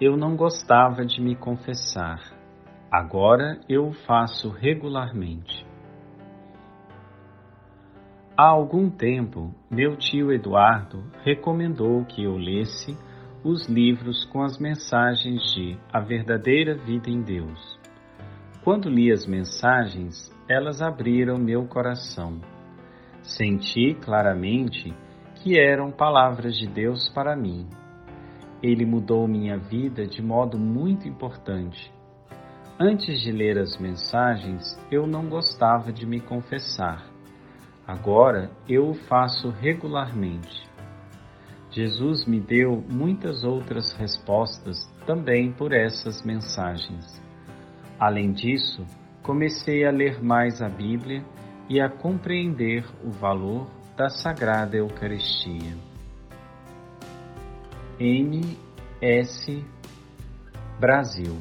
eu não gostava de me confessar. Agora eu o faço regularmente. Há algum tempo, meu tio Eduardo recomendou que eu lesse os livros com as mensagens de A Verdadeira Vida em Deus. Quando li as mensagens, elas abriram meu coração. Senti claramente que eram palavras de Deus para mim. Ele mudou minha vida de modo muito importante. Antes de ler as mensagens, eu não gostava de me confessar. Agora eu o faço regularmente. Jesus me deu muitas outras respostas também por essas mensagens. Além disso, comecei a ler mais a Bíblia e a compreender o valor da Sagrada Eucaristia. M. S. Brasil